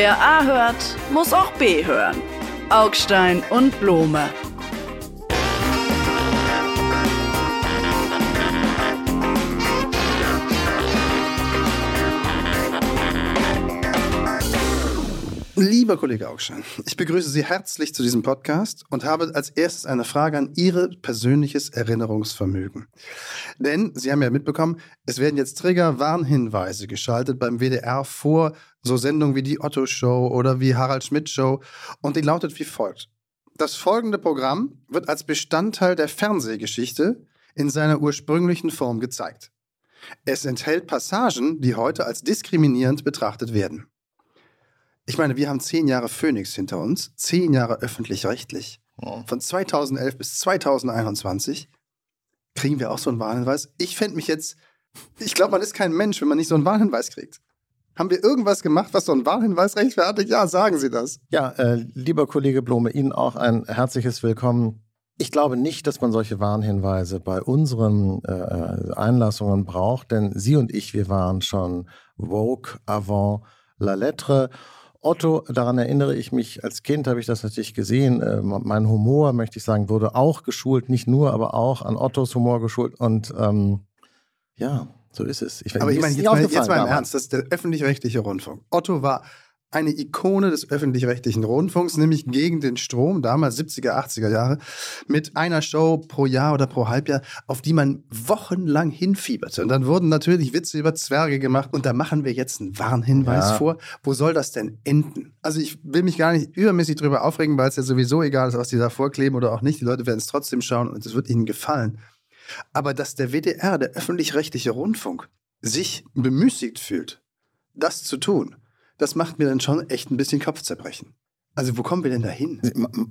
Wer A hört, muss auch B hören. Augstein und Blome. Lieber Kollege Augstein, ich begrüße Sie herzlich zu diesem Podcast und habe als erstes eine Frage an Ihr persönliches Erinnerungsvermögen. Denn Sie haben ja mitbekommen, es werden jetzt Trigger-Warnhinweise geschaltet beim WDR vor so Sendungen wie die Otto Show oder wie Harald Schmidt Show und die lautet wie folgt. Das folgende Programm wird als Bestandteil der Fernsehgeschichte in seiner ursprünglichen Form gezeigt. Es enthält Passagen, die heute als diskriminierend betrachtet werden. Ich meine, wir haben zehn Jahre Phoenix hinter uns, zehn Jahre öffentlich-rechtlich. Von 2011 bis 2021 kriegen wir auch so einen Warnhinweis. Ich fände mich jetzt, ich glaube, man ist kein Mensch, wenn man nicht so einen Warnhinweis kriegt. Haben wir irgendwas gemacht, was so einen Warnhinweis rechtfertigt? Ja, sagen Sie das. Ja, äh, lieber Kollege Blome, Ihnen auch ein herzliches Willkommen. Ich glaube nicht, dass man solche Warnhinweise bei unseren äh, Einlassungen braucht, denn Sie und ich, wir waren schon woke avant la lettre. Otto, daran erinnere ich mich, als Kind habe ich das natürlich gesehen. Äh, mein Humor, möchte ich sagen, wurde auch geschult, nicht nur, aber auch an Ottos Humor geschult. Und ähm, ja, so ist es. Ich, aber ich meine, jetzt, mal, jetzt mal im Ernst, das ist der öffentlich-rechtliche Rundfunk. Otto war eine Ikone des öffentlich-rechtlichen Rundfunks, nämlich gegen den Strom, damals 70er, 80er Jahre, mit einer Show pro Jahr oder pro Halbjahr, auf die man wochenlang hinfieberte. Und dann wurden natürlich Witze über Zwerge gemacht und da machen wir jetzt einen Warnhinweis ja. vor. Wo soll das denn enden? Also ich will mich gar nicht übermäßig drüber aufregen, weil es ja sowieso egal ist, was die da vorkleben oder auch nicht. Die Leute werden es trotzdem schauen und es wird ihnen gefallen. Aber dass der WDR, der öffentlich-rechtliche Rundfunk, sich bemüßigt fühlt, das zu tun, das macht mir dann schon echt ein bisschen Kopfzerbrechen. Also wo kommen wir denn da hin?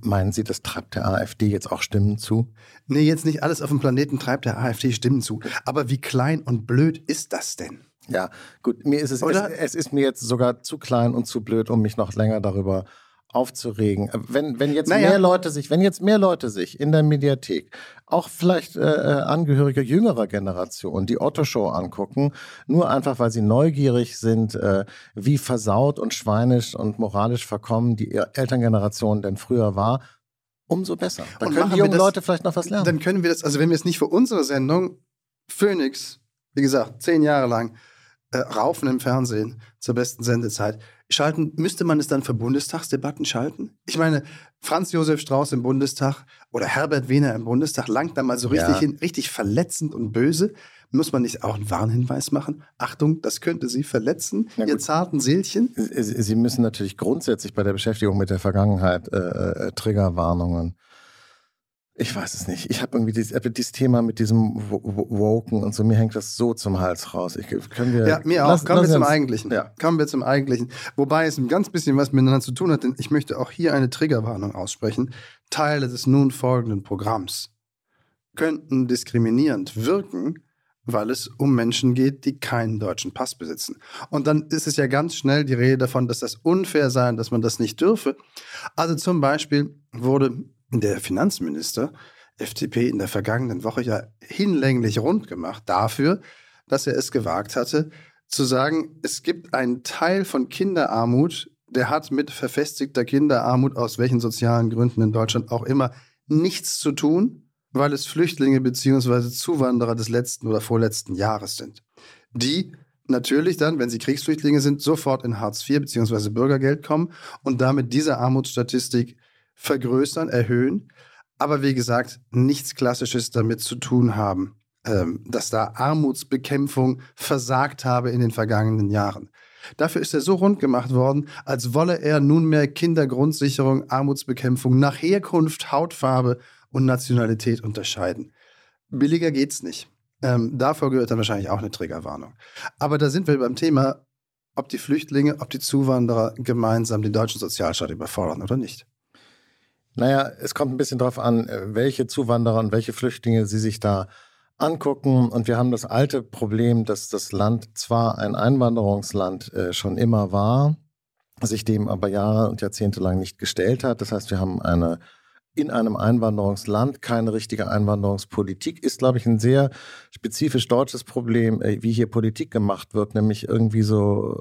Meinen Sie, das treibt der AfD jetzt auch Stimmen zu? Nee, jetzt nicht alles auf dem Planeten treibt der AfD Stimmen zu. Aber wie klein und blöd ist das denn? Ja, gut, mir ist es, es, es, ist mir jetzt sogar zu klein und zu blöd, um mich noch länger darüber aufzuregen. Wenn, wenn jetzt naja. mehr Leute sich, wenn jetzt mehr Leute sich in der Mediathek, auch vielleicht äh, äh, Angehörige jüngerer Generation, die Otto-Show angucken, nur einfach, weil sie neugierig sind, äh, wie versaut und schweinisch und moralisch verkommen die Elterngeneration denn früher war, umso besser. Dann können die jungen das, Leute vielleicht noch was lernen. Dann können wir das, also wenn wir es nicht für unsere Sendung, Phoenix, wie gesagt, zehn Jahre lang, äh, raufen im Fernsehen zur besten Sendezeit, schalten, müsste man es dann für Bundestagsdebatten schalten? Ich meine, Franz Josef Strauß im Bundestag oder Herbert Wehner im Bundestag langt da mal so richtig ja. hin, richtig verletzend und böse. Muss man nicht auch einen Warnhinweis machen? Achtung, das könnte Sie verletzen, Ihr zarten Seelchen. Sie müssen natürlich grundsätzlich bei der Beschäftigung mit der Vergangenheit äh, äh, Triggerwarnungen ich weiß es nicht. Ich habe irgendwie dieses, äh, dieses, Thema mit diesem Woken und so, mir hängt das so zum Hals raus. Ich, können wir, ja, mir auch. Lass, Kommen wir zum Eigentlichen. Ja. Kommen wir zum Eigentlichen. Wobei es ein ganz bisschen was miteinander zu tun hat, denn ich möchte auch hier eine Triggerwarnung aussprechen. Teile des nun folgenden Programms könnten diskriminierend wirken, weil es um Menschen geht, die keinen deutschen Pass besitzen. Und dann ist es ja ganz schnell die Rede davon, dass das unfair sei, dass man das nicht dürfe. Also zum Beispiel wurde der Finanzminister FDP in der vergangenen Woche ja hinlänglich rund gemacht dafür, dass er es gewagt hatte, zu sagen, es gibt einen Teil von Kinderarmut, der hat mit verfestigter Kinderarmut aus welchen sozialen Gründen in Deutschland auch immer nichts zu tun, weil es Flüchtlinge bzw. Zuwanderer des letzten oder vorletzten Jahres sind. Die natürlich dann, wenn sie Kriegsflüchtlinge sind, sofort in Hartz IV bzw. Bürgergeld kommen und damit diese Armutsstatistik vergrößern, erhöhen, aber wie gesagt, nichts Klassisches damit zu tun haben, ähm, dass da Armutsbekämpfung versagt habe in den vergangenen Jahren. Dafür ist er so rund gemacht worden, als wolle er nunmehr Kindergrundsicherung, Armutsbekämpfung nach Herkunft, Hautfarbe und Nationalität unterscheiden. Billiger geht's nicht. Ähm, davor gehört dann wahrscheinlich auch eine Triggerwarnung. Aber da sind wir beim Thema, ob die Flüchtlinge, ob die Zuwanderer gemeinsam den deutschen Sozialstaat überfordern oder nicht. Naja, es kommt ein bisschen darauf an, äh, welche Zuwanderer und welche Flüchtlinge Sie sich da angucken. Und wir haben das alte Problem, dass das Land zwar ein Einwanderungsland äh, schon immer war, sich dem aber Jahre und Jahrzehnte lang nicht gestellt hat. Das heißt, wir haben eine in einem Einwanderungsland keine richtige Einwanderungspolitik, ist, glaube ich, ein sehr spezifisch deutsches Problem, äh, wie hier Politik gemacht wird, nämlich irgendwie so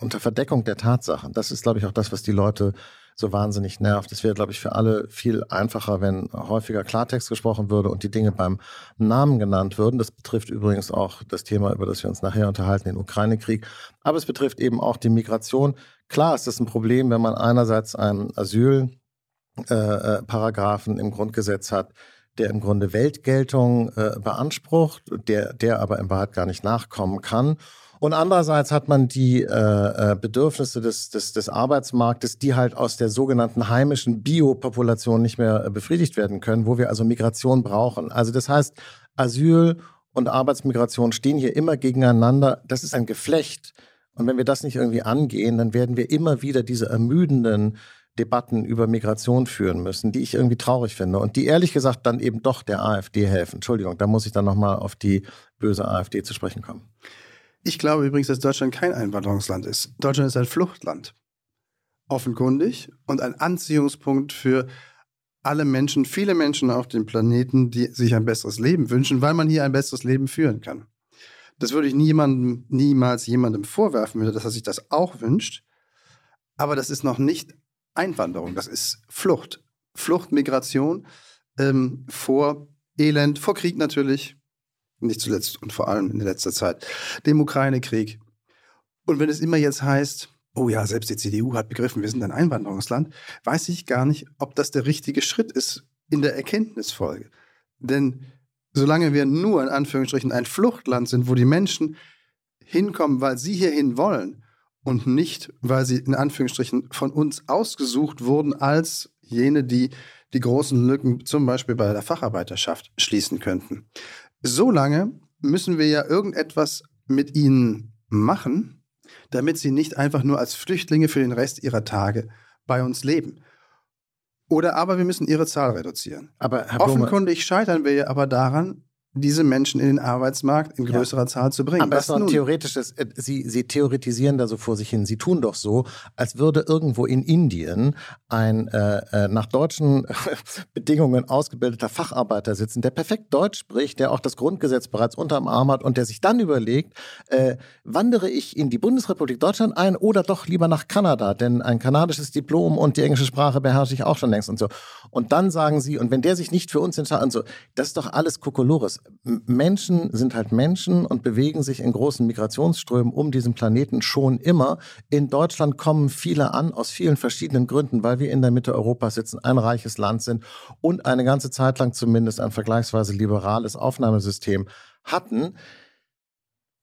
unter Verdeckung der Tatsachen. Das ist, glaube ich, auch das, was die Leute so wahnsinnig nervt. Es wäre, glaube ich, für alle viel einfacher, wenn häufiger Klartext gesprochen würde und die Dinge beim Namen genannt würden. Das betrifft übrigens auch das Thema, über das wir uns nachher unterhalten, den Ukraine-Krieg. Aber es betrifft eben auch die Migration. Klar ist das ein Problem, wenn man einerseits einen Asylparagraphen äh, äh im Grundgesetz hat, der im Grunde Weltgeltung äh, beansprucht, der, der aber in Wahrheit gar nicht nachkommen kann. Und andererseits hat man die äh, äh, Bedürfnisse des, des, des Arbeitsmarktes, die halt aus der sogenannten heimischen Biopopulation nicht mehr äh, befriedigt werden können, wo wir also Migration brauchen. Also das heißt, Asyl und Arbeitsmigration stehen hier immer gegeneinander. Das ist ein Geflecht. Und wenn wir das nicht irgendwie angehen, dann werden wir immer wieder diese ermüdenden Debatten über Migration führen müssen, die ich irgendwie traurig finde und die ehrlich gesagt dann eben doch der AfD helfen. Entschuldigung, da muss ich dann nochmal auf die böse AfD zu sprechen kommen. Ich glaube übrigens, dass Deutschland kein Einwanderungsland ist. Deutschland ist ein Fluchtland. Offenkundig und ein Anziehungspunkt für alle Menschen, viele Menschen auf dem Planeten, die sich ein besseres Leben wünschen, weil man hier ein besseres Leben führen kann. Das würde ich niemandem, niemals jemandem vorwerfen, dass er sich das auch wünscht. Aber das ist noch nicht Einwanderung, das ist Flucht. Flucht, Migration ähm, vor Elend, vor Krieg natürlich, nicht zuletzt und vor allem in letzter Zeit, dem Ukraine-Krieg. Und wenn es immer jetzt heißt, oh ja, selbst die CDU hat begriffen, wir sind ein Einwanderungsland, weiß ich gar nicht, ob das der richtige Schritt ist in der Erkenntnisfolge. Denn solange wir nur in Anführungsstrichen ein Fluchtland sind, wo die Menschen hinkommen, weil sie hierhin wollen und nicht, weil sie in Anführungsstrichen von uns ausgesucht wurden als jene, die die großen Lücken zum Beispiel bei der Facharbeiterschaft schließen könnten, so lange müssen wir ja irgendetwas mit ihnen machen, damit sie nicht einfach nur als Flüchtlinge für den Rest ihrer Tage bei uns leben. Oder aber wir müssen ihre Zahl reduzieren. Aber Offenkundig scheitern wir ja aber daran, diese Menschen in den Arbeitsmarkt in größerer ja. Zahl zu bringen. Aber das ist doch theoretisches, äh, Sie, Sie theoretisieren da so vor sich hin. Sie tun doch so, als würde irgendwo in Indien ein äh, äh nach deutschen Bedingungen ausgebildeter Facharbeiter sitzen, der perfekt Deutsch spricht, der auch das Grundgesetz bereits unterm Arm hat und der sich dann überlegt, äh, wandere ich in die Bundesrepublik Deutschland ein oder doch lieber nach Kanada, denn ein kanadisches Diplom und die englische Sprache beherrsche ich auch schon längst und so. Und dann sagen Sie, und wenn der sich nicht für uns entscheidet, und so, das ist doch alles Kokolores. Menschen sind halt Menschen und bewegen sich in großen Migrationsströmen um diesen Planeten schon immer. In Deutschland kommen viele an aus vielen verschiedenen Gründen, weil wir in der Mitte Europas sitzen, ein reiches Land sind und eine ganze Zeit lang zumindest ein vergleichsweise liberales Aufnahmesystem hatten.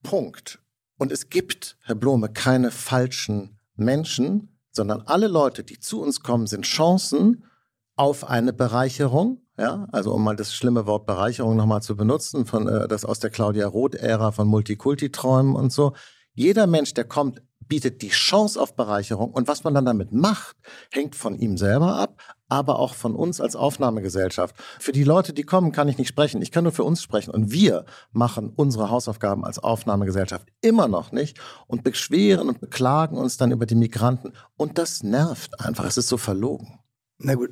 Punkt. Und es gibt, Herr Blome, keine falschen Menschen, sondern alle Leute, die zu uns kommen, sind Chancen auf eine Bereicherung ja, also um mal das schlimme Wort Bereicherung nochmal zu benutzen, von äh, das aus der Claudia Roth-Ära von Multikulti-Träumen und so. Jeder Mensch, der kommt, bietet die Chance auf Bereicherung und was man dann damit macht, hängt von ihm selber ab, aber auch von uns als Aufnahmegesellschaft. Für die Leute, die kommen, kann ich nicht sprechen. Ich kann nur für uns sprechen. Und wir machen unsere Hausaufgaben als Aufnahmegesellschaft immer noch nicht und beschweren und beklagen uns dann über die Migranten. Und das nervt einfach. Es ist so verlogen. Na gut,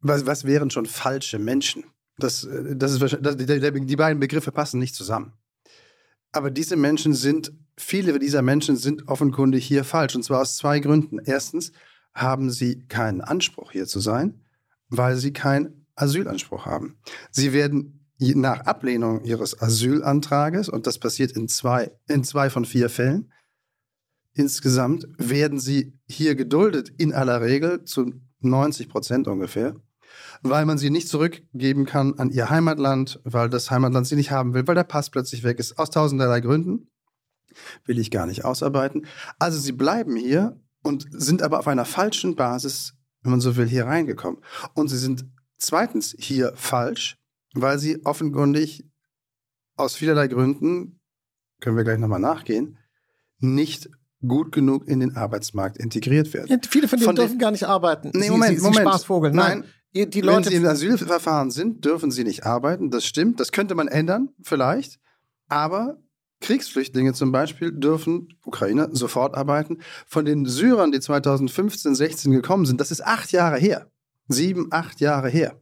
was, was wären schon falsche Menschen? Das, äh, das ist das, die, die beiden Begriffe passen nicht zusammen. Aber diese Menschen sind, viele dieser Menschen sind offenkundig hier falsch. Und zwar aus zwei Gründen. Erstens haben sie keinen Anspruch hier zu sein, weil sie keinen Asylanspruch haben. Sie werden nach Ablehnung ihres Asylantrages, und das passiert in zwei, in zwei von vier Fällen, insgesamt werden sie hier geduldet, in aller Regel zu 90 Prozent ungefähr weil man sie nicht zurückgeben kann an ihr Heimatland, weil das Heimatland sie nicht haben will, weil der Pass plötzlich weg ist, aus tausenderlei Gründen. Will ich gar nicht ausarbeiten. Also sie bleiben hier und sind aber auf einer falschen Basis, wenn man so will, hier reingekommen. Und sie sind zweitens hier falsch, weil sie offenkundig aus vielerlei Gründen, können wir gleich nochmal nachgehen, nicht gut genug in den Arbeitsmarkt integriert werden. Ja, viele von denen von dürfen gar nicht arbeiten. Nee, Moment, sie, sie, Moment. Spaßvogel. Nein, Nein, die Leute, Wenn sie im Asylverfahren sind, dürfen sie nicht arbeiten. Das stimmt. Das könnte man ändern, vielleicht. Aber Kriegsflüchtlinge zum Beispiel dürfen Ukrainer sofort arbeiten. Von den Syrern, die 2015, 16 gekommen sind, das ist acht Jahre her. Sieben, acht Jahre her.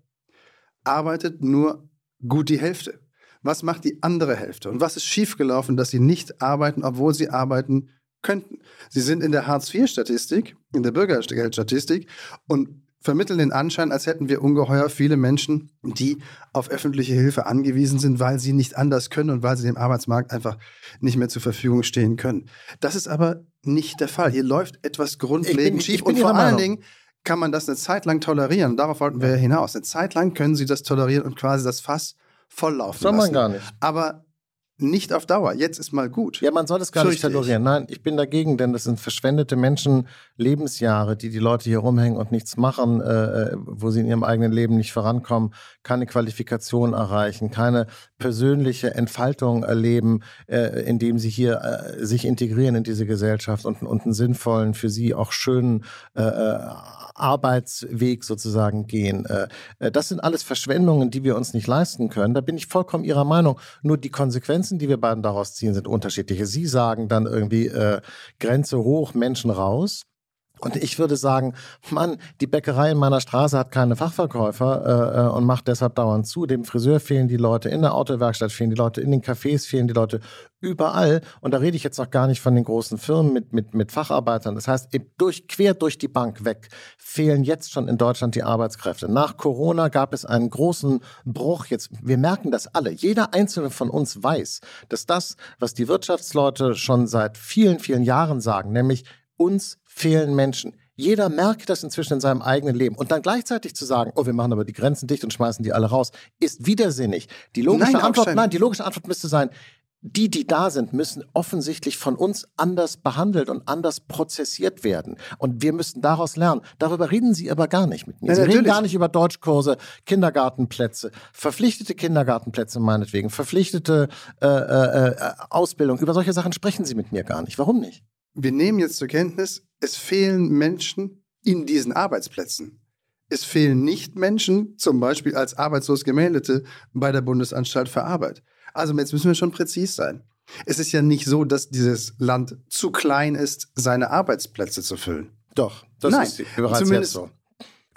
Arbeitet nur gut die Hälfte. Was macht die andere Hälfte? Und was ist schiefgelaufen, dass sie nicht arbeiten, obwohl sie arbeiten könnten. Sie sind in der Hartz-IV-Statistik, in der Bürgergeldstatistik und vermitteln den Anschein, als hätten wir ungeheuer viele Menschen, die auf öffentliche Hilfe angewiesen sind, weil sie nicht anders können und weil sie dem Arbeitsmarkt einfach nicht mehr zur Verfügung stehen können. Das ist aber nicht der Fall. Hier läuft etwas grundlegend schief und vor allen Dingen kann man das eine Zeit lang tolerieren. Darauf wollten wir ja hinaus. Eine Zeit lang können sie das tolerieren und quasi das Fass volllaufen Soll man gar nicht. Aber nicht auf Dauer. Jetzt ist mal gut. Ja, man soll es gar nicht tolerieren. Nein, ich bin dagegen, denn das sind verschwendete Menschen, Lebensjahre, die die Leute hier rumhängen und nichts machen, äh, äh, wo sie in ihrem eigenen Leben nicht vorankommen, keine Qualifikation erreichen, keine persönliche Entfaltung erleben, äh, indem sie hier äh, sich integrieren in diese Gesellschaft und, und einen sinnvollen, für sie auch schönen äh, äh Arbeitsweg sozusagen gehen. Das sind alles Verschwendungen, die wir uns nicht leisten können. Da bin ich vollkommen Ihrer Meinung. Nur die Konsequenzen, die wir beiden daraus ziehen, sind unterschiedliche. Sie sagen dann irgendwie äh, Grenze hoch, Menschen raus. Und ich würde sagen, Mann, die Bäckerei in meiner Straße hat keine Fachverkäufer äh, äh, und macht deshalb dauernd zu. Dem Friseur fehlen die Leute, in der Autowerkstatt fehlen die Leute, in den Cafés fehlen die Leute, überall. Und da rede ich jetzt noch gar nicht von den großen Firmen mit, mit, mit Facharbeitern. Das heißt, durch, quer durch die Bank weg fehlen jetzt schon in Deutschland die Arbeitskräfte. Nach Corona gab es einen großen Bruch. Jetzt, wir merken das alle. Jeder einzelne von uns weiß, dass das, was die Wirtschaftsleute schon seit vielen, vielen Jahren sagen, nämlich uns fehlen Menschen. Jeder merkt das inzwischen in seinem eigenen Leben. Und dann gleichzeitig zu sagen, oh, wir machen aber die Grenzen dicht und schmeißen die alle raus, ist widersinnig. Die logische nein, Antwort, nein, die logische Antwort müsste sein, die, die da sind, müssen offensichtlich von uns anders behandelt und anders prozessiert werden. Und wir müssen daraus lernen. Darüber reden Sie aber gar nicht mit mir. Ja, Sie natürlich. reden gar nicht über Deutschkurse, Kindergartenplätze, verpflichtete Kindergartenplätze meinetwegen, verpflichtete äh, äh, äh Ausbildung. Über solche Sachen sprechen Sie mit mir gar nicht. Warum nicht? Wir nehmen jetzt zur Kenntnis, es fehlen Menschen in diesen Arbeitsplätzen. Es fehlen nicht Menschen, zum Beispiel als arbeitslos Gemeldete bei der Bundesanstalt für Arbeit. Also jetzt müssen wir schon präzis sein. Es ist ja nicht so, dass dieses Land zu klein ist, seine Arbeitsplätze zu füllen. Doch, das Nein, ist bereits zumindest, jetzt so.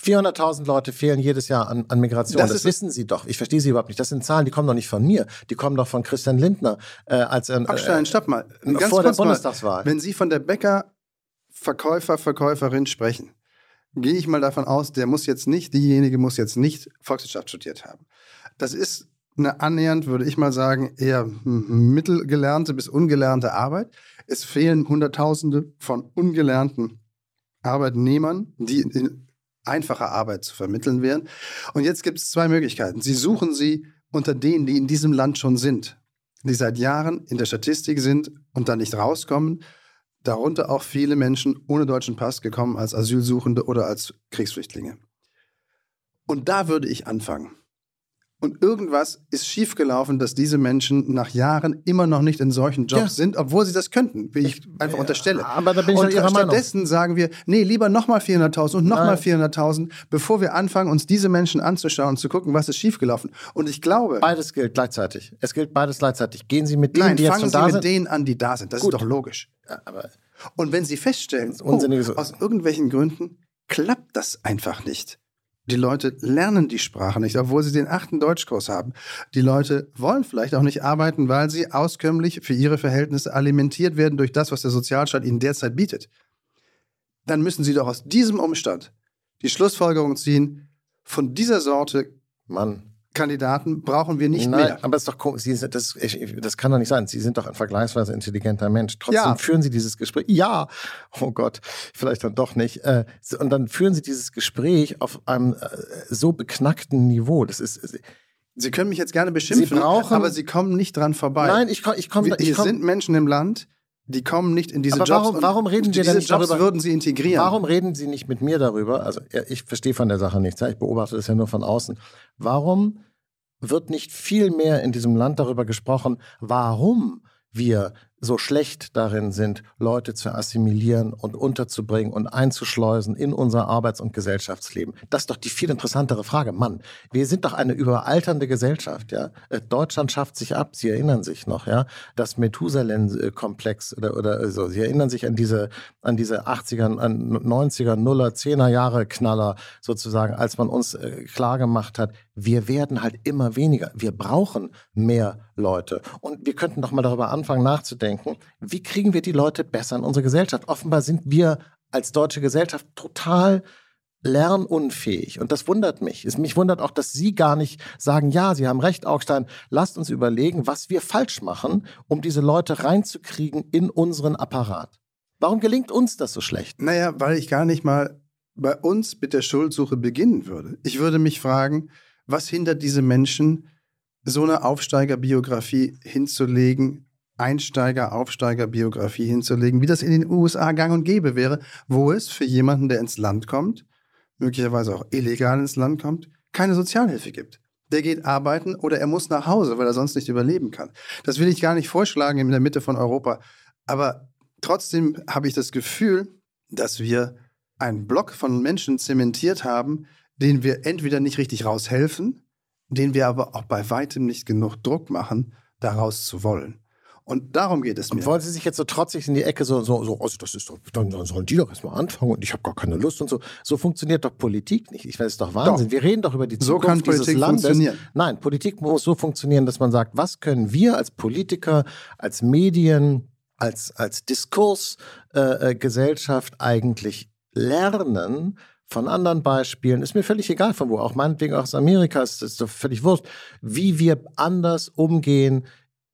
400.000 Leute fehlen jedes Jahr an, an Migration. Das, das wissen Sie doch. Ich verstehe Sie überhaupt nicht. Das sind Zahlen, die kommen doch nicht von mir. Die kommen doch von Christian Lindner. Äh, als er, Abstein, äh, stopp mal. Ganz vor der Bundestagswahl. Mal, wenn Sie von der Bäcker Verkäufer, Verkäuferin sprechen, gehe ich mal davon aus, der muss jetzt nicht, diejenige muss jetzt nicht Volkswirtschaft studiert haben. Das ist eine annähernd, würde ich mal sagen, eher mittelgelernte bis ungelernte Arbeit. Es fehlen Hunderttausende von ungelernten Arbeitnehmern, die in einfache Arbeit zu vermitteln wären. Und jetzt gibt es zwei Möglichkeiten. Sie suchen sie unter denen, die in diesem Land schon sind, die seit Jahren in der Statistik sind und dann nicht rauskommen. Darunter auch viele Menschen ohne deutschen Pass gekommen als Asylsuchende oder als Kriegsflüchtlinge. Und da würde ich anfangen. Und irgendwas ist schiefgelaufen, dass diese Menschen nach Jahren immer noch nicht in solchen Jobs ja. sind, obwohl sie das könnten, wie ich einfach unterstelle. Aber da bin ich und Ihrer stattdessen Meinung. sagen wir, nee, lieber nochmal 400.000 und nochmal 400.000, bevor wir anfangen, uns diese Menschen anzuschauen und zu gucken, was ist schiefgelaufen. Und ich glaube... Beides gilt gleichzeitig. Es gilt beides gleichzeitig. Gehen Sie mit denen, Nein, die jetzt schon da sind? fangen Sie mit denen an, die da sind. Das Gut. ist doch logisch. Ja, und wenn Sie feststellen, oh, aus irgendwelchen Gründen klappt das einfach nicht die Leute lernen die Sprache nicht, obwohl sie den achten Deutschkurs haben. Die Leute wollen vielleicht auch nicht arbeiten, weil sie auskömmlich für ihre Verhältnisse alimentiert werden durch das, was der Sozialstaat ihnen derzeit bietet. Dann müssen sie doch aus diesem Umstand die Schlussfolgerung ziehen, von dieser Sorte Mann. Kandidaten brauchen wir nicht Nein, mehr. Aber ist doch Sie sind, das, das kann doch nicht sein. Sie sind doch ein vergleichsweise intelligenter Mensch. Trotzdem ja. führen Sie dieses Gespräch. Ja, oh Gott, vielleicht dann doch nicht. Äh, und dann führen Sie dieses Gespräch auf einem äh, so beknackten Niveau. Das ist. Sie können mich jetzt gerne beschimpfen, Sie brauchen, aber Sie kommen nicht dran vorbei. Nein, ich komme. Ich komm, ich komm, sind Menschen im Land, die kommen nicht in diese aber Jobs. Warum, warum reden Sie denn nicht Jobs darüber? würden Sie integrieren. Warum reden Sie nicht mit mir darüber? Also ich verstehe von der Sache nichts. Ich beobachte das ja nur von außen. Warum wird nicht viel mehr in diesem Land darüber gesprochen, warum wir so schlecht darin sind, Leute zu assimilieren und unterzubringen und einzuschleusen in unser Arbeits- und Gesellschaftsleben. Das ist doch die viel interessantere Frage. Mann, wir sind doch eine überalternde Gesellschaft, ja. Äh, Deutschland schafft sich ab, Sie erinnern sich noch, ja. Das Methusalem-Komplex oder, oder so. Sie erinnern sich an diese, an diese 80er, 90er, Nuller, 10er Jahre Knaller sozusagen, als man uns äh, klar gemacht hat, wir werden halt immer weniger. Wir brauchen mehr Leute. Und wir könnten doch mal darüber anfangen nachzudenken, nachdenken, wie kriegen wir die Leute besser in unsere Gesellschaft? Offenbar sind wir als deutsche Gesellschaft total lernunfähig. Und das wundert mich. Es mich wundert auch, dass Sie gar nicht sagen, ja, Sie haben recht, Augstein, lasst uns überlegen, was wir falsch machen, um diese Leute reinzukriegen in unseren Apparat. Warum gelingt uns das so schlecht? Naja, weil ich gar nicht mal bei uns mit der Schuldsuche beginnen würde. Ich würde mich fragen, was hindert diese Menschen, so eine Aufsteigerbiografie hinzulegen, Einsteiger-Aufsteiger-Biografie hinzulegen, wie das in den USA gang und gäbe wäre, wo es für jemanden, der ins Land kommt, möglicherweise auch illegal ins Land kommt, keine Sozialhilfe gibt. Der geht arbeiten oder er muss nach Hause, weil er sonst nicht überleben kann. Das will ich gar nicht vorschlagen in der Mitte von Europa. Aber trotzdem habe ich das Gefühl, dass wir einen Block von Menschen zementiert haben, denen wir entweder nicht richtig raushelfen, den wir aber auch bei weitem nicht genug Druck machen, daraus zu wollen. Und darum geht es mir. Und wollen Sie sich jetzt so trotzig in die Ecke so, so, so also das ist doch, dann sollen die doch erstmal anfangen und ich habe gar keine Lust und so. So funktioniert doch Politik nicht. Ich weiß, es ist doch Wahnsinn. Doch. Wir reden doch über die Zukunft so kann Politik dieses Landes. Funktionieren. Nein, Politik muss so funktionieren, dass man sagt, was können wir als Politiker, als Medien, als, als Diskursgesellschaft äh, eigentlich lernen, von anderen Beispielen, ist mir völlig egal von wo, auch meinetwegen aus Amerika, ist, ist doch völlig wurscht, wie wir anders umgehen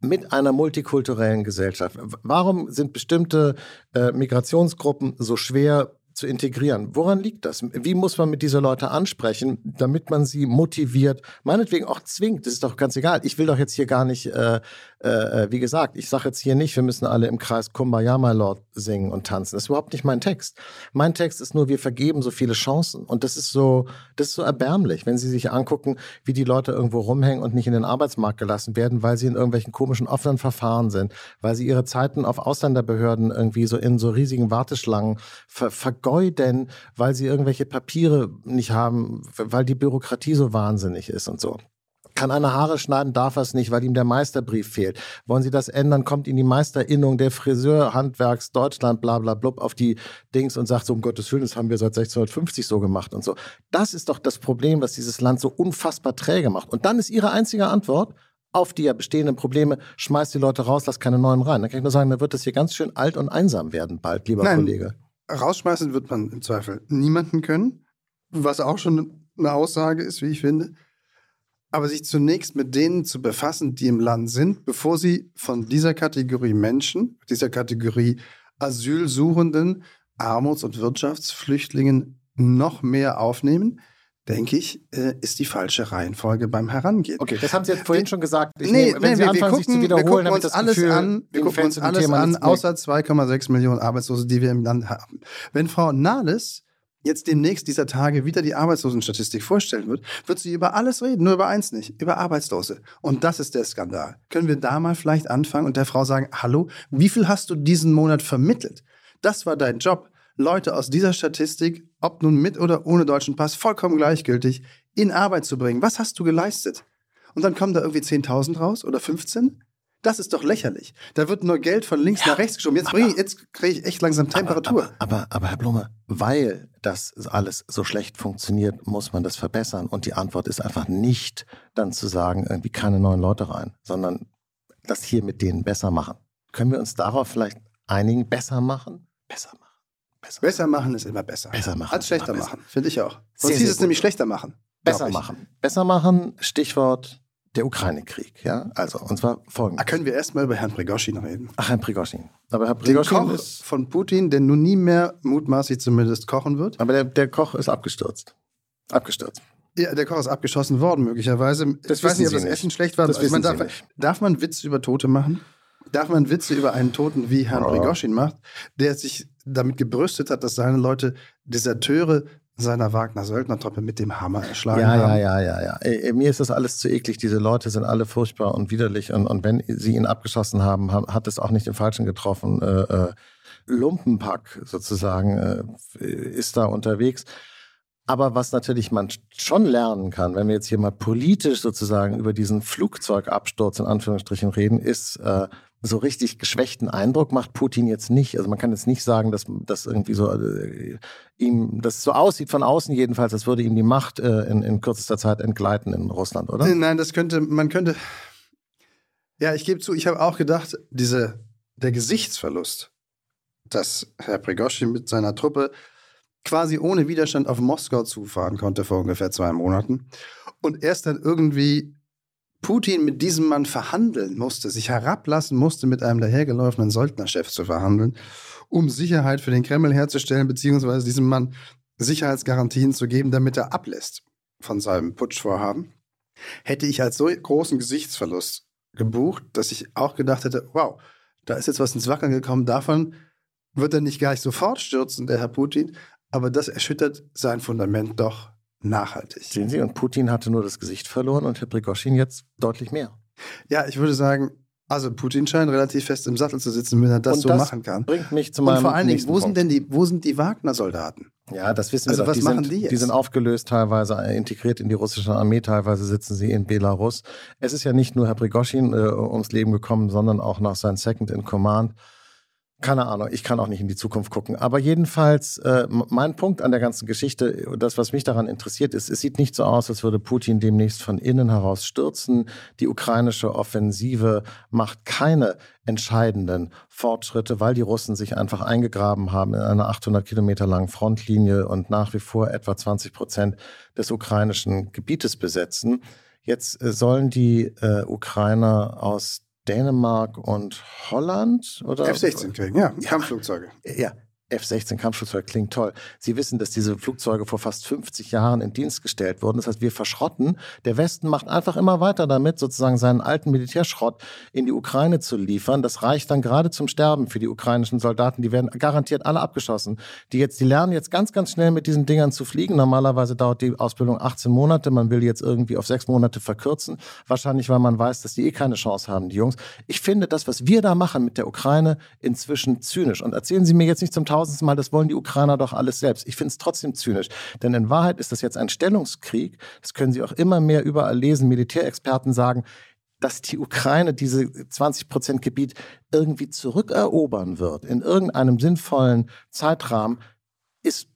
mit einer multikulturellen Gesellschaft. Warum sind bestimmte äh, Migrationsgruppen so schwer zu integrieren. Woran liegt das? Wie muss man mit dieser Leute ansprechen, damit man sie motiviert, meinetwegen auch zwingt? Das ist doch ganz egal. Ich will doch jetzt hier gar nicht, äh, äh, wie gesagt, ich sage jetzt hier nicht, wir müssen alle im Kreis Kumbaya, my Lord singen und tanzen. Das ist überhaupt nicht mein Text. Mein Text ist nur, wir vergeben so viele Chancen. Und das ist so, das ist so erbärmlich, wenn Sie sich angucken, wie die Leute irgendwo rumhängen und nicht in den Arbeitsmarkt gelassen werden, weil sie in irgendwelchen komischen offenen Verfahren sind, weil sie ihre Zeiten auf Ausländerbehörden irgendwie so in so riesigen Warteschlangen ver vergeuden, weil sie irgendwelche Papiere nicht haben, weil die Bürokratie so wahnsinnig ist und so. Kann einer Haare schneiden, darf er es nicht, weil ihm der Meisterbrief fehlt. Wollen Sie das ändern, kommt Ihnen die Meisterinnung der Friseurhandwerks Deutschland, bla bla blub, auf die Dings und sagt so, um Gottes Willen, das haben wir seit 1650 so gemacht und so. Das ist doch das Problem, was dieses Land so unfassbar träge macht. Und dann ist Ihre einzige Antwort, auf die ja bestehenden Probleme, schmeißt die Leute raus, lass keine neuen rein. Dann kann ich nur sagen, dann wird das hier ganz schön alt und einsam werden bald, lieber Nein, Kollege. Rausschmeißen wird man im Zweifel niemanden können, was auch schon eine Aussage ist, wie ich finde. Aber sich zunächst mit denen zu befassen, die im Land sind, bevor sie von dieser Kategorie Menschen, dieser Kategorie Asylsuchenden, Armuts- und Wirtschaftsflüchtlingen noch mehr aufnehmen, denke ich, äh, ist die falsche Reihenfolge beim Herangehen. Okay, das haben Sie jetzt vorhin schon gesagt. Ich nee, nehme, wenn nee, Sie wir, anfangen, wir gucken, sich zu wiederholen, wir gucken uns alles Gefühl, an, wir gucken uns alles an, außer 2,6 Millionen Arbeitslose, die wir im Land haben. Wenn Frau Nahles jetzt demnächst dieser Tage wieder die Arbeitslosenstatistik vorstellen wird, wird sie über alles reden, nur über eins nicht, über Arbeitslose. Und das ist der Skandal. Können wir da mal vielleicht anfangen und der Frau sagen, hallo, wie viel hast du diesen Monat vermittelt? Das war dein Job. Leute aus dieser Statistik, ob nun mit oder ohne deutschen Pass, vollkommen gleichgültig, in Arbeit zu bringen. Was hast du geleistet? Und dann kommen da irgendwie 10.000 raus oder 15? Das ist doch lächerlich. Da wird nur Geld von links ja, nach rechts geschoben. Jetzt, jetzt kriege ich echt langsam Temperatur. Aber, aber, aber, aber, Herr Blume, weil das alles so schlecht funktioniert, muss man das verbessern. Und die Antwort ist einfach nicht dann zu sagen, irgendwie keine neuen Leute rein, sondern das hier mit denen besser machen. Können wir uns darauf vielleicht einigen? Besser machen? Besser machen. Besser, besser machen ist immer besser. Besser machen. Als schlechter machen, finde ich auch. Sonst hieß es nämlich schlechter machen. Besser machen. Besser machen, Stichwort der Ukraine-Krieg. Ja? Also, und zwar folgendes. Ah, können wir erstmal über Herrn Prigoschin reden? Ach, Herrn Prigoschin. Aber Herr Prigoschin Den Koch ist von Putin, der nun nie mehr mutmaßlich zumindest kochen wird. Aber der, der Koch ist abgestürzt. Abgestürzt. Ja, der Koch ist abgeschossen worden, möglicherweise. Das ich weiß nicht, ob das nicht. Essen schlecht war. Das also man darf, darf man Witze über Tote machen? Darf man Witze über einen Toten wie Herrn oh. Prigoschin macht, der sich damit gebrüstet hat, dass seine Leute Deserteure seiner Wagner-Söldnertruppe mit dem Hammer erschlagen ja, haben. Ja, ja, ja, ja. Ey, mir ist das alles zu eklig. Diese Leute sind alle furchtbar und widerlich. Und, und wenn sie ihn abgeschossen haben, hat es auch nicht den Falschen getroffen. Äh, äh, Lumpenpack sozusagen äh, ist da unterwegs. Aber was natürlich man schon lernen kann, wenn wir jetzt hier mal politisch sozusagen über diesen Flugzeugabsturz in Anführungsstrichen reden, ist, äh, so richtig geschwächten Eindruck macht Putin jetzt nicht. Also man kann jetzt nicht sagen, dass das irgendwie so äh, ihm, das so aussieht von außen jedenfalls, als würde ihm die Macht äh, in, in kürzester Zeit entgleiten in Russland, oder? Nein, das könnte, man könnte. Ja, ich gebe zu, ich habe auch gedacht, diese der Gesichtsverlust, dass Herr Prigozhin mit seiner Truppe quasi ohne Widerstand auf Moskau zufahren konnte vor ungefähr zwei Monaten und erst dann irgendwie Putin mit diesem Mann verhandeln musste, sich herablassen musste, mit einem dahergelaufenen Söldnerchef zu verhandeln, um Sicherheit für den Kreml herzustellen, beziehungsweise diesem Mann Sicherheitsgarantien zu geben, damit er ablässt von seinem Putschvorhaben, hätte ich als so großen Gesichtsverlust gebucht, dass ich auch gedacht hätte, wow, da ist jetzt was ins Wackeln gekommen, davon wird er nicht gleich sofort stürzen, der Herr Putin, aber das erschüttert sein Fundament doch nachhaltig. Sehen Sie, und Putin hatte nur das Gesicht verloren und Herr Prigoschin jetzt deutlich mehr. Ja, ich würde sagen, also Putin scheint relativ fest im Sattel zu sitzen, wenn er das und so das machen kann. Bringt mich zu meinem Und vor allen Dingen, wo sind denn die, wo sind die Wagner-Soldaten? Ja, das wissen wir also. Was die machen sind, die jetzt? Die sind aufgelöst, teilweise integriert in die russische Armee, teilweise sitzen sie in Belarus. Es ist ja nicht nur Herr Prigoschin äh, ums Leben gekommen, sondern auch noch sein Second in Command. Keine Ahnung, ich kann auch nicht in die Zukunft gucken. Aber jedenfalls, äh, mein Punkt an der ganzen Geschichte, das, was mich daran interessiert, ist, es sieht nicht so aus, als würde Putin demnächst von innen heraus stürzen. Die ukrainische Offensive macht keine entscheidenden Fortschritte, weil die Russen sich einfach eingegraben haben in einer 800 Kilometer langen Frontlinie und nach wie vor etwa 20 Prozent des ukrainischen Gebietes besetzen. Jetzt äh, sollen die äh, Ukrainer aus Dänemark und Holland oder F-16 kriegen, ja, Kampfflugzeuge. Ja, F-16 Kampfflugzeug klingt toll. Sie wissen, dass diese Flugzeuge vor fast 50 Jahren in Dienst gestellt wurden. Das heißt, wir verschrotten. Der Westen macht einfach immer weiter damit, sozusagen seinen alten Militärschrott in die Ukraine zu liefern. Das reicht dann gerade zum Sterben für die ukrainischen Soldaten. Die werden garantiert alle abgeschossen. Die jetzt, die lernen jetzt ganz, ganz schnell mit diesen Dingern zu fliegen. Normalerweise dauert die Ausbildung 18 Monate. Man will jetzt irgendwie auf sechs Monate verkürzen. Wahrscheinlich, weil man weiß, dass die eh keine Chance haben, die Jungs. Ich finde das, was wir da machen mit der Ukraine, inzwischen zynisch. Und erzählen Sie mir jetzt nicht zum tausendsten Mal, das wollen die Ukrainer doch alles selbst. Ich finde es trotzdem zynisch. Denn in Wahrheit ist das jetzt ein Stellungskrieg. Das können Sie auch immer mehr überall lesen. Militärexperten sagen, dass die Ukraine diese 20 Prozent Gebiet irgendwie zurückerobern wird in irgendeinem sinnvollen Zeitrahmen, ist,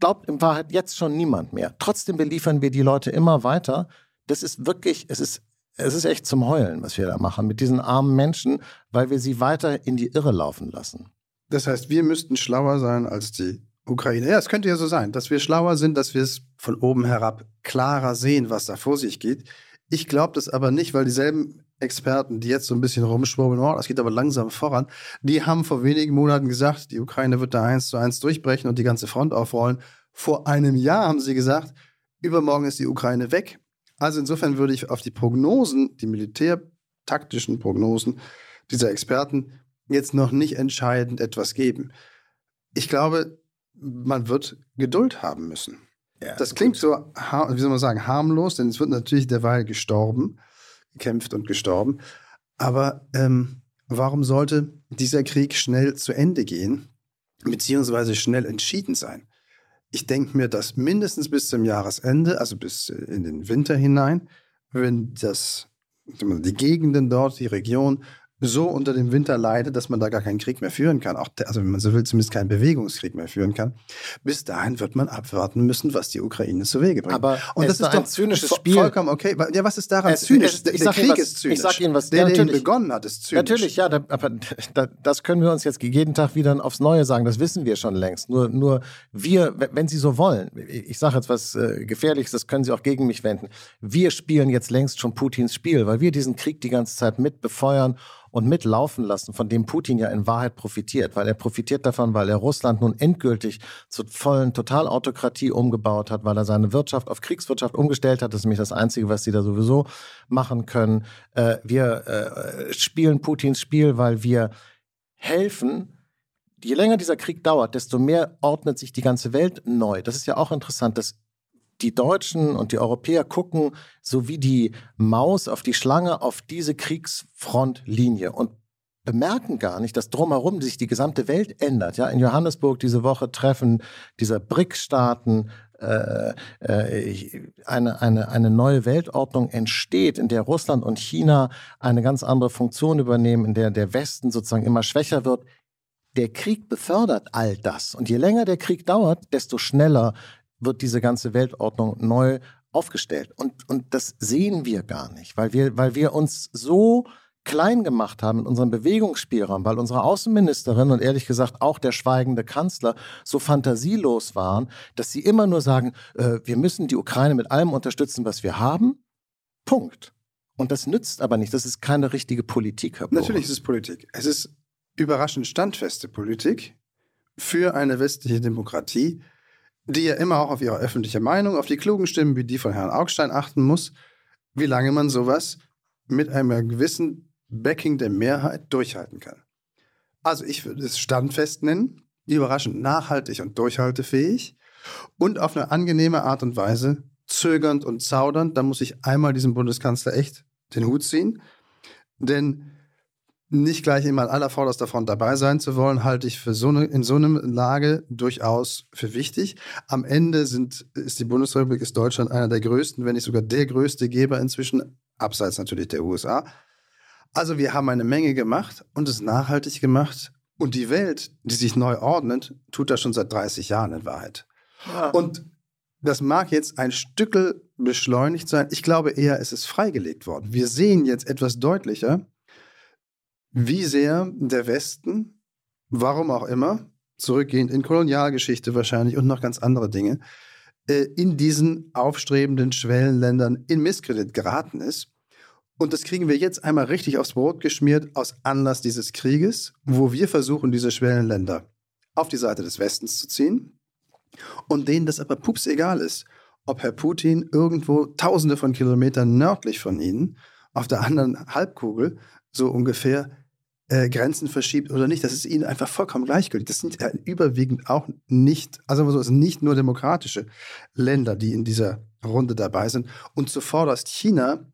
glaubt in Wahrheit jetzt schon niemand mehr. Trotzdem beliefern wir die Leute immer weiter. Das ist wirklich, es ist es ist echt zum Heulen, was wir da machen mit diesen armen Menschen, weil wir sie weiter in die Irre laufen lassen. Das heißt, wir müssten schlauer sein als die Ukraine. Ja, es könnte ja so sein, dass wir schlauer sind, dass wir es von oben herab klarer sehen, was da vor sich geht. Ich glaube das aber nicht, weil dieselben Experten, die jetzt so ein bisschen rumschwurbeln, oh, das geht aber langsam voran, die haben vor wenigen Monaten gesagt, die Ukraine wird da eins zu eins durchbrechen und die ganze Front aufrollen. Vor einem Jahr haben sie gesagt, übermorgen ist die Ukraine weg. Also insofern würde ich auf die Prognosen, die militärtaktischen Prognosen dieser Experten jetzt noch nicht entscheidend etwas geben. Ich glaube, man wird Geduld haben müssen. Ja, das klingt gut. so, wie soll man sagen, harmlos, denn es wird natürlich derweil gestorben, gekämpft und gestorben. Aber ähm, warum sollte dieser Krieg schnell zu Ende gehen, beziehungsweise schnell entschieden sein? Ich denke mir, dass mindestens bis zum Jahresende, also bis in den Winter hinein, wenn das, die Gegenden dort, die Region so unter dem Winter leidet, dass man da gar keinen Krieg mehr führen kann. Auch, also wenn man so will, zumindest keinen Bewegungskrieg mehr führen kann. Bis dahin wird man abwarten müssen, was die Ukraine zu Wege bringt. Aber und das ist doch ein zynisches Spiel. Vollkommen okay. Ja, was ist daran es, zynisch? Es, der Krieg was, ist zynisch. Ich sag Ihnen was. Der, der begonnen hat, ist zynisch. Natürlich, ja. Da, aber da, das können wir uns jetzt jeden Tag wieder aufs Neue sagen. Das wissen wir schon längst. Nur, nur wir, wenn Sie so wollen, ich sage jetzt was äh, Gefährliches, das können Sie auch gegen mich wenden. Wir spielen jetzt längst schon Putins Spiel, weil wir diesen Krieg die ganze Zeit mit befeuern und mitlaufen lassen, von dem Putin ja in Wahrheit profitiert, weil er profitiert davon, weil er Russland nun endgültig zur vollen Totalautokratie umgebaut hat, weil er seine Wirtschaft auf Kriegswirtschaft umgestellt hat. Das ist nämlich das Einzige, was sie da sowieso machen können. Äh, wir äh, spielen Putins Spiel, weil wir helfen, je länger dieser Krieg dauert, desto mehr ordnet sich die ganze Welt neu. Das ist ja auch interessant, dass die Deutschen und die Europäer gucken so wie die Maus auf die Schlange auf diese Kriegsfrontlinie und bemerken gar nicht, dass drumherum sich die gesamte Welt ändert. Ja, in Johannesburg diese Woche treffen dieser BRIC-Staaten äh, äh, eine, eine, eine neue Weltordnung entsteht, in der Russland und China eine ganz andere Funktion übernehmen, in der der Westen sozusagen immer schwächer wird. Der Krieg befördert all das. Und je länger der Krieg dauert, desto schneller wird diese ganze Weltordnung neu aufgestellt. Und, und das sehen wir gar nicht, weil wir, weil wir uns so klein gemacht haben in unserem Bewegungsspielraum, weil unsere Außenministerin und ehrlich gesagt auch der schweigende Kanzler so fantasielos waren, dass sie immer nur sagen, äh, wir müssen die Ukraine mit allem unterstützen, was wir haben. Punkt. Und das nützt aber nicht. Das ist keine richtige Politik, Herr. Natürlich ist es Politik. Es ist überraschend standfeste Politik für eine westliche Demokratie, die ja immer auch auf ihre öffentliche Meinung, auf die klugen Stimmen wie die von Herrn Augstein achten muss, wie lange man sowas mit einem gewissen Backing der Mehrheit durchhalten kann. Also ich würde es standfest nennen, überraschend nachhaltig und durchhaltefähig und auf eine angenehme Art und Weise zögernd und zaudernd. Da muss ich einmal diesem Bundeskanzler echt den Hut ziehen, denn nicht gleich immer an aller vorderster Front dabei sein zu wollen, halte ich für so eine, in so einer Lage durchaus für wichtig. Am Ende sind, ist die Bundesrepublik, ist Deutschland einer der größten, wenn nicht sogar der größte Geber inzwischen, abseits natürlich der USA. Also wir haben eine Menge gemacht und es nachhaltig gemacht. Und die Welt, die sich neu ordnet, tut das schon seit 30 Jahren in Wahrheit. Ja. Und das mag jetzt ein Stückel beschleunigt sein. Ich glaube eher, es ist freigelegt worden. Wir sehen jetzt etwas deutlicher, wie sehr der Westen, warum auch immer, zurückgehend in Kolonialgeschichte wahrscheinlich und noch ganz andere Dinge, äh, in diesen aufstrebenden Schwellenländern in Misskredit geraten ist. Und das kriegen wir jetzt einmal richtig aufs Brot geschmiert aus Anlass dieses Krieges, wo wir versuchen, diese Schwellenländer auf die Seite des Westens zu ziehen und denen das aber pups egal ist, ob Herr Putin irgendwo tausende von Kilometern nördlich von ihnen auf der anderen Halbkugel so ungefähr äh, Grenzen verschiebt oder nicht. Das ist ihnen einfach vollkommen gleichgültig. Das sind äh, überwiegend auch nicht, also so, es sind nicht nur demokratische Länder, die in dieser Runde dabei sind. Und zuvorderst China,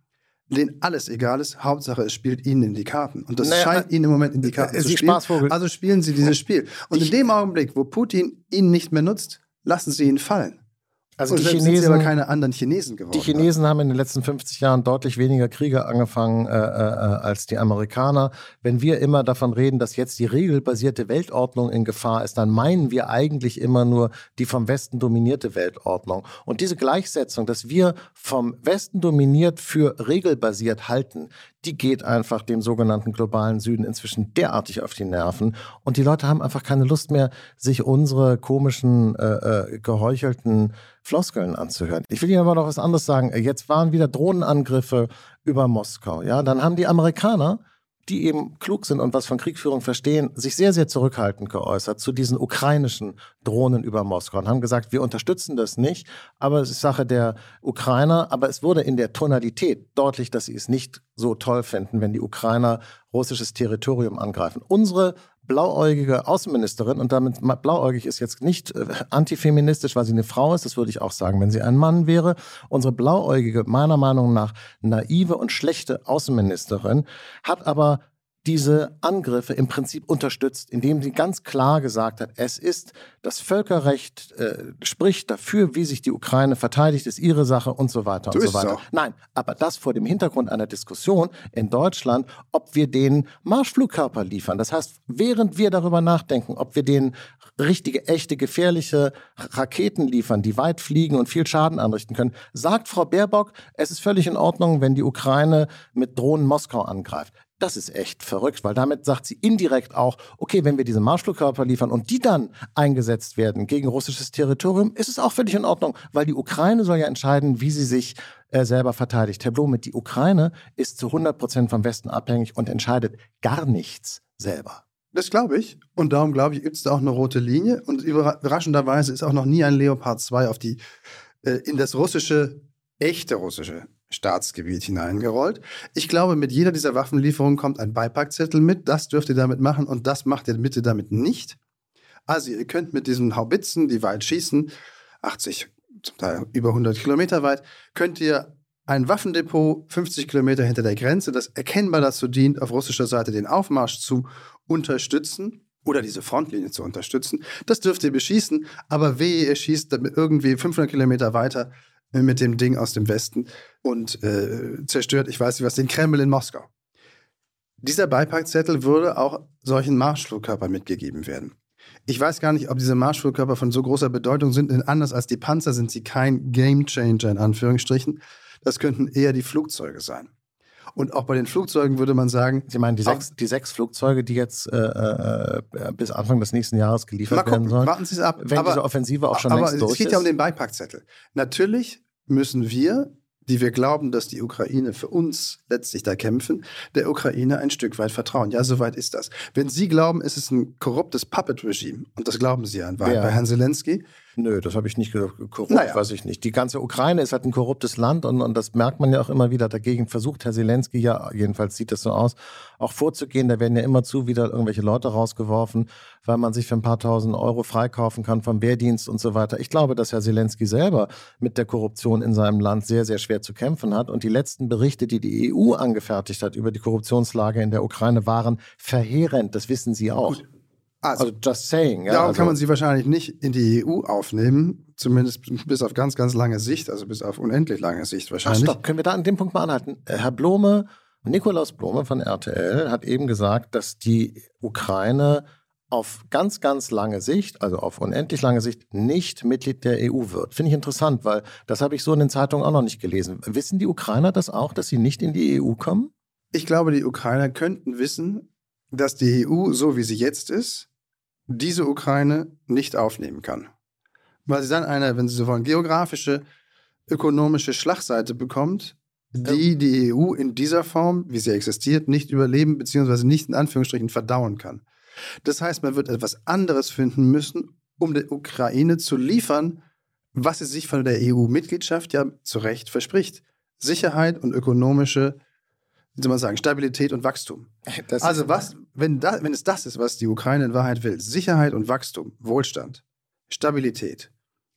denen alles egal ist. Hauptsache, es spielt ihnen in die Karten. Und das naja, scheint ihnen im Moment in die Karten zu spielen. Spaßvogel. Also spielen sie dieses Spiel. Und ich, in dem Augenblick, wo Putin ihn nicht mehr nutzt, lassen sie ihn fallen. Also und die Chinesen, sind aber keine anderen Chinesen geworden. Die Chinesen haben in den letzten 50 Jahren deutlich weniger Kriege angefangen äh, äh, als die Amerikaner. Wenn wir immer davon reden, dass jetzt die regelbasierte Weltordnung in Gefahr ist, dann meinen wir eigentlich immer nur die vom Westen dominierte Weltordnung. Und diese Gleichsetzung, dass wir vom Westen dominiert für regelbasiert halten, die geht einfach dem sogenannten globalen Süden inzwischen derartig auf die Nerven. Und die Leute haben einfach keine Lust mehr, sich unsere komischen, äh, äh, geheuchelten Floskeln anzuhören. Ich will Ihnen aber noch was anderes sagen. Jetzt waren wieder Drohnenangriffe über Moskau. Ja, dann haben die Amerikaner die eben klug sind und was von Kriegführung verstehen, sich sehr, sehr zurückhaltend geäußert zu diesen ukrainischen Drohnen über Moskau und haben gesagt, wir unterstützen das nicht, aber es ist Sache der Ukrainer. Aber es wurde in der Tonalität deutlich, dass sie es nicht so toll finden, wenn die Ukrainer russisches Territorium angreifen. Unsere blauäugige Außenministerin, und damit blauäugig ist jetzt nicht äh, antifeministisch, weil sie eine Frau ist, das würde ich auch sagen, wenn sie ein Mann wäre. Unsere blauäugige, meiner Meinung nach naive und schlechte Außenministerin hat aber diese Angriffe im Prinzip unterstützt, indem sie ganz klar gesagt hat, es ist das Völkerrecht äh, spricht dafür, wie sich die Ukraine verteidigt, ist ihre Sache und so weiter so und so weiter. Nein, aber das vor dem Hintergrund einer Diskussion in Deutschland, ob wir den Marschflugkörper liefern. Das heißt, während wir darüber nachdenken, ob wir den richtige, echte, gefährliche Raketen liefern, die weit fliegen und viel Schaden anrichten können, sagt Frau Baerbock, es ist völlig in Ordnung, wenn die Ukraine mit Drohnen Moskau angreift. Das ist echt verrückt, weil damit sagt sie indirekt auch, okay, wenn wir diese Marschflugkörper liefern und die dann eingesetzt werden gegen russisches Territorium, ist es auch völlig in Ordnung, weil die Ukraine soll ja entscheiden, wie sie sich äh, selber verteidigt. Herr Blome, die Ukraine ist zu 100 Prozent vom Westen abhängig und entscheidet gar nichts selber. Das glaube ich. Und darum glaube ich, gibt es da auch eine rote Linie. Und überraschenderweise ist auch noch nie ein Leopard 2 auf die, äh, in das russische, echte russische Staatsgebiet hineingerollt. Ich glaube, mit jeder dieser Waffenlieferungen kommt ein Beipackzettel mit. Das dürft ihr damit machen und das macht ihr bitte damit nicht. Also ihr könnt mit diesen Haubitzen, die weit schießen, 80, zum Teil über 100 Kilometer weit, könnt ihr ein Waffendepot 50 Kilometer hinter der Grenze, das erkennbar dazu dient, auf russischer Seite den Aufmarsch zu unterstützen oder diese Frontlinie zu unterstützen. Das dürft ihr beschießen, aber wehe, ihr schießt irgendwie 500 Kilometer weiter mit dem Ding aus dem Westen und äh, zerstört, ich weiß nicht was, den Kreml in Moskau. Dieser Beipackzettel würde auch solchen Marschflugkörpern mitgegeben werden. Ich weiß gar nicht, ob diese Marschflugkörper von so großer Bedeutung sind, denn anders als die Panzer sind sie kein Gamechanger in Anführungsstrichen. Das könnten eher die Flugzeuge sein. Und auch bei den Flugzeugen würde man sagen. Sie meinen die sechs, die sechs Flugzeuge, die jetzt äh, äh, bis Anfang des nächsten Jahres geliefert gucken, werden sollen? Warten Sie es ab. Wenn aber, diese Offensive auch schon aber längst durch ist. Es geht ja um den Beipackzettel. Natürlich müssen wir die wir glauben, dass die Ukraine für uns letztlich da kämpfen, der Ukraine ein Stück weit vertrauen. Ja, soweit ist das. Wenn Sie glauben, es ist ein korruptes Puppet-Regime, und das glauben Sie ja in Wahrheit ja. bei Herrn Zelensky, Nö, das habe ich nicht gesagt. Korrupt, naja. weiß ich nicht. Die ganze Ukraine ist halt ein korruptes Land und, und das merkt man ja auch immer wieder. Dagegen versucht Herr Zelensky ja, jedenfalls sieht das so aus, auch vorzugehen. Da werden ja immer zu wieder irgendwelche Leute rausgeworfen, weil man sich für ein paar tausend Euro freikaufen kann vom Wehrdienst und so weiter. Ich glaube, dass Herr Zelensky selber mit der Korruption in seinem Land sehr, sehr schwer zu kämpfen hat. Und die letzten Berichte, die die EU angefertigt hat über die Korruptionslage in der Ukraine, waren verheerend. Das wissen Sie auch. Gut. Also, also just saying. Ja, Darum also, kann man sie wahrscheinlich nicht in die EU aufnehmen, zumindest bis auf ganz, ganz lange Sicht, also bis auf unendlich lange Sicht wahrscheinlich. Ach, stopp, können wir da an dem Punkt mal anhalten? Äh, Herr Blome, Nikolaus Blome von RTL hat eben gesagt, dass die Ukraine auf ganz, ganz lange Sicht, also auf unendlich lange Sicht, nicht Mitglied der EU wird. Finde ich interessant, weil das habe ich so in den Zeitungen auch noch nicht gelesen. Wissen die Ukrainer das auch, dass sie nicht in die EU kommen? Ich glaube, die Ukrainer könnten wissen, dass die EU, so wie sie jetzt ist, diese Ukraine nicht aufnehmen kann. Weil sie dann eine, wenn Sie so wollen, geografische, ökonomische Schlagseite bekommt, die die EU in dieser Form, wie sie existiert, nicht überleben bzw. nicht in Anführungsstrichen verdauen kann. Das heißt, man wird etwas anderes finden müssen, um der Ukraine zu liefern, was sie sich von der EU-Mitgliedschaft ja zu Recht verspricht. Sicherheit und ökonomische wie soll man sagen, Stabilität und Wachstum. Das also was, wenn, da, wenn es das ist, was die Ukraine in Wahrheit will, Sicherheit und Wachstum, Wohlstand, Stabilität,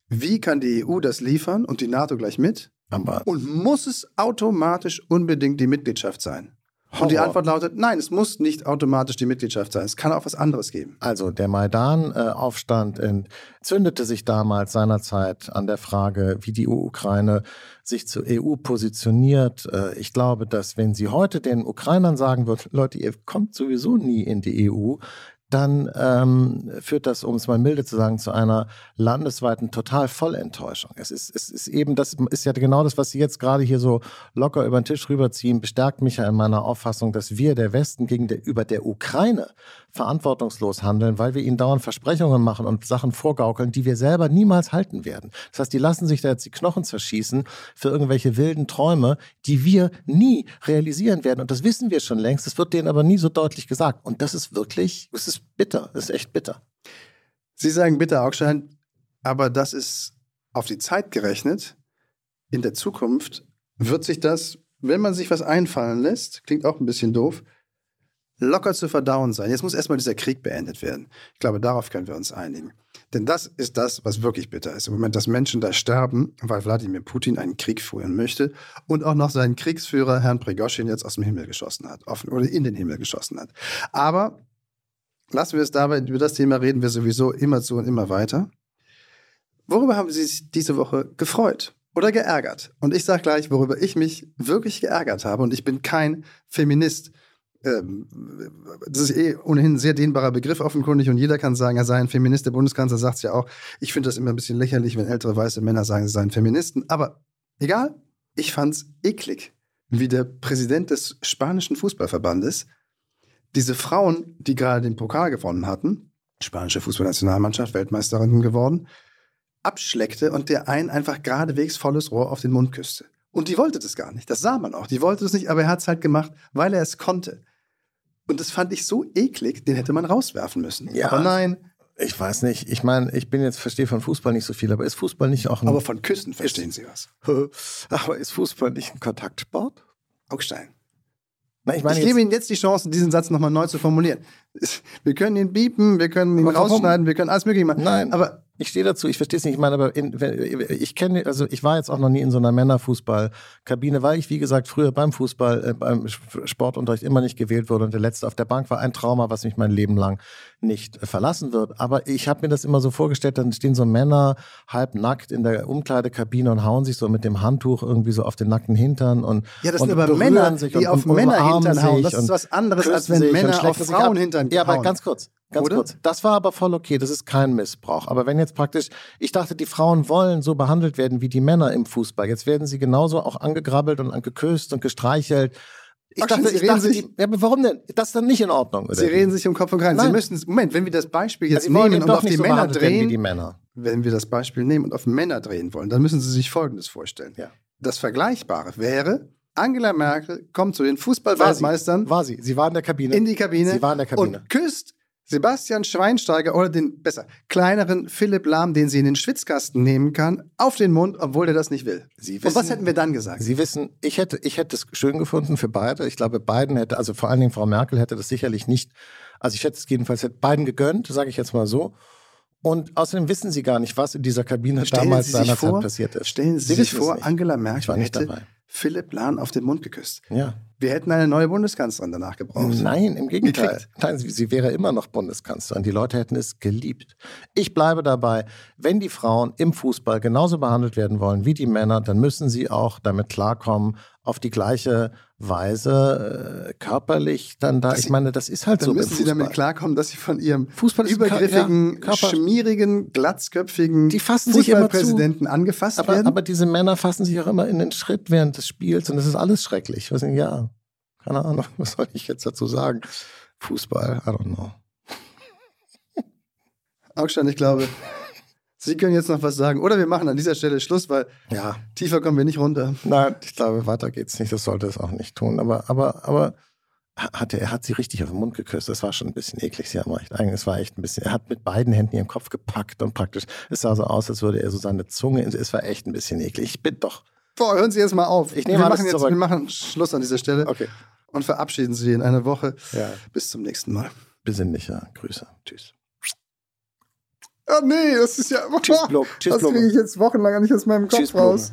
wie kann die EU das liefern und die NATO gleich mit? Aber und muss es automatisch unbedingt die Mitgliedschaft sein? Horror. Und die Antwort lautet, nein, es muss nicht automatisch die Mitgliedschaft sein. Es kann auch was anderes geben. Also der Maidan-Aufstand entzündete sich damals seinerzeit an der Frage, wie die Ukraine sich zur EU positioniert. Äh, ich glaube, dass wenn sie heute den Ukrainern sagen wird, Leute, ihr kommt sowieso nie in die EU, dann ähm, führt das, um es mal milde zu sagen, zu einer landesweiten total Vollenttäuschung. Es ist, es ist eben, das ist ja genau das, was Sie jetzt gerade hier so locker über den Tisch rüberziehen, bestärkt mich ja in meiner Auffassung, dass wir, der Westen, gegen der, über der Ukraine verantwortungslos handeln, weil wir ihnen dauernd Versprechungen machen und Sachen vorgaukeln, die wir selber niemals halten werden. Das heißt, die lassen sich da jetzt die Knochen zerschießen für irgendwelche wilden Träume, die wir nie realisieren werden. Und das wissen wir schon längst. Das wird denen aber nie so deutlich gesagt. Und das ist wirklich, es ist bitter. Das ist echt bitter. Sie sagen bitter, Augstein, aber das ist auf die Zeit gerechnet. In der Zukunft wird sich das, wenn man sich was einfallen lässt, klingt auch ein bisschen doof, locker zu verdauen sein. Jetzt muss erstmal dieser Krieg beendet werden. Ich glaube, darauf können wir uns einigen. Denn das ist das, was wirklich bitter ist. Im Moment, dass Menschen da sterben, weil Wladimir Putin einen Krieg führen möchte und auch noch seinen Kriegsführer Herrn Prigoschin jetzt aus dem Himmel geschossen hat, oder in den Himmel geschossen hat. Aber lassen wir es dabei, über das Thema reden wir sowieso immer zu und immer weiter. Worüber haben Sie sich diese Woche gefreut? Oder geärgert. Und ich sage gleich, worüber ich mich wirklich geärgert habe. Und ich bin kein Feminist das ist eh ohnehin ein sehr dehnbarer Begriff offenkundig und jeder kann sagen, er sei ein Feminist. Der Bundeskanzler sagt es ja auch. Ich finde das immer ein bisschen lächerlich, wenn ältere weiße Männer sagen, sie seien Feministen. Aber egal, ich fand es eklig, wie der Präsident des spanischen Fußballverbandes diese Frauen, die gerade den Pokal gewonnen hatten, spanische Fußballnationalmannschaft, Weltmeisterin geworden, abschleckte und der einen einfach geradewegs volles Rohr auf den Mund küsste. Und die wollte das gar nicht. Das sah man auch. Die wollte das nicht, aber er hat es halt gemacht, weil er es konnte. Und das fand ich so eklig, den hätte man rauswerfen müssen. Ja. Aber nein. Ich weiß nicht. Ich meine, ich bin jetzt, verstehe von Fußball nicht so viel, aber ist Fußball nicht auch ein. Aber von Küssen verstehen Sie was. aber ist Fußball nicht ein Kontaktsport? Augstein. Na, ich, meine, ich gebe Ihnen jetzt die Chance, diesen Satz nochmal neu zu formulieren. Wir können ihn biepen, wir können ihn rausschneiden, wir können alles mögliche machen. Nein. Aber ich stehe dazu, ich verstehe es nicht. Ich meine, aber in, ich kenne, also ich war jetzt auch noch nie in so einer Männerfußballkabine, weil ich, wie gesagt, früher beim Fußball, äh, beim Sportunterricht immer nicht gewählt wurde und der letzte auf der Bank war ein Trauma, was mich mein Leben lang nicht äh, verlassen wird. Aber ich habe mir das immer so vorgestellt, dann stehen so Männer halb nackt in der Umkleidekabine und hauen sich so mit dem Handtuch irgendwie so auf den nackten Hintern und Ja, das sind aber Männer, die und, auf Männer Hintern hauen. Das ist was anderes, als wenn Männer auf Hauen. Ja, aber ganz kurz. Ganz Oder? kurz. Das war aber voll okay. Das ist kein Missbrauch. Aber wenn jetzt praktisch, ich dachte, die Frauen wollen so behandelt werden wie die Männer im Fußball. Jetzt werden sie genauso auch angegrabbelt und geküsst und gestreichelt. Ich Ach, dachte, Sie ich dachte, sich, die, ja, aber warum denn? Das ist dann nicht in Ordnung. Oder? Sie reden sich um Kopf und Kragen. Sie müssen, Moment, wenn wir das Beispiel jetzt also nehmen und auf die so Männer drehen, die Männer. wenn wir das Beispiel nehmen und auf Männer drehen wollen, dann müssen Sie sich Folgendes vorstellen. Ja. Das Vergleichbare wäre, Angela Merkel kommt zu den Fußballweltmeistern. War sie. sie. Sie war in der Kabine. In die Kabine. Sie war in der Kabine. Und küsst Sebastian Schweinsteiger oder den, besser, kleineren Philipp Lahm, den sie in den Schwitzkasten nehmen kann, auf den Mund, obwohl er das nicht will. Sie wissen, Und was hätten wir dann gesagt? Sie wissen, ich hätte, ich hätte es schön gefunden für beide. Ich glaube, Biden hätte, also vor allen Dingen Frau Merkel hätte das sicherlich nicht, also ich hätte es jedenfalls hätte Biden gegönnt, sage ich jetzt mal so. Und außerdem wissen Sie gar nicht, was in dieser Kabine stellen damals seinerzeit passiert ist. Stellen Sie, Sie sich vor, Angela Merkel hätte dabei. Philipp Lahn auf den Mund geküsst. Ja. Wir hätten eine neue Bundeskanzlerin danach gebraucht. Nein, im Gegenteil. Nein, sie, sie wäre immer noch Bundeskanzlerin. Die Leute hätten es geliebt. Ich bleibe dabei, wenn die Frauen im Fußball genauso behandelt werden wollen wie die Männer, dann müssen sie auch damit klarkommen, auf die gleiche Weise äh, körperlich dann da. Dass ich meine, das ist halt dann so. Müssen Sie damit klarkommen, dass Sie von Ihrem Fußball übergriffigen, ja, schmierigen, glatzköpfigen die fassen Fußballpräsidenten angefasst aber, werden? Aber diese Männer fassen sich auch immer in den Schritt während des Spiels und das ist alles schrecklich. Was, ja, keine Ahnung, was soll ich jetzt dazu sagen? Fußball, I don't know. Augstein, ich glaube, Sie können jetzt noch was sagen. Oder wir machen an dieser Stelle Schluss, weil ja. tiefer kommen wir nicht runter. Nein, ich glaube, weiter geht's nicht. Das sollte es auch nicht tun. Aber, aber, aber hat er, er hat sie richtig auf den Mund geküsst. Das war schon ein bisschen eklig. Sie haben recht. Eigentlich, es war echt ein bisschen. Er hat mit beiden Händen ihren Kopf gepackt und praktisch. Es sah so aus, als würde er so seine Zunge. Es war echt ein bisschen eklig. Ich bin doch. Boah, hören Sie jetzt mal auf. Ich nehme wir machen jetzt, zurück. Wir machen Schluss an dieser Stelle. Okay. Und verabschieden Sie in einer Woche. Ja. Bis zum nächsten Mal. Besinnlicher Grüße. Tschüss. Oh nee, das ist ja. Tschüss, Block. Tschüss, das kriege ich jetzt wochenlang nicht aus meinem Kopf Tschüss, raus.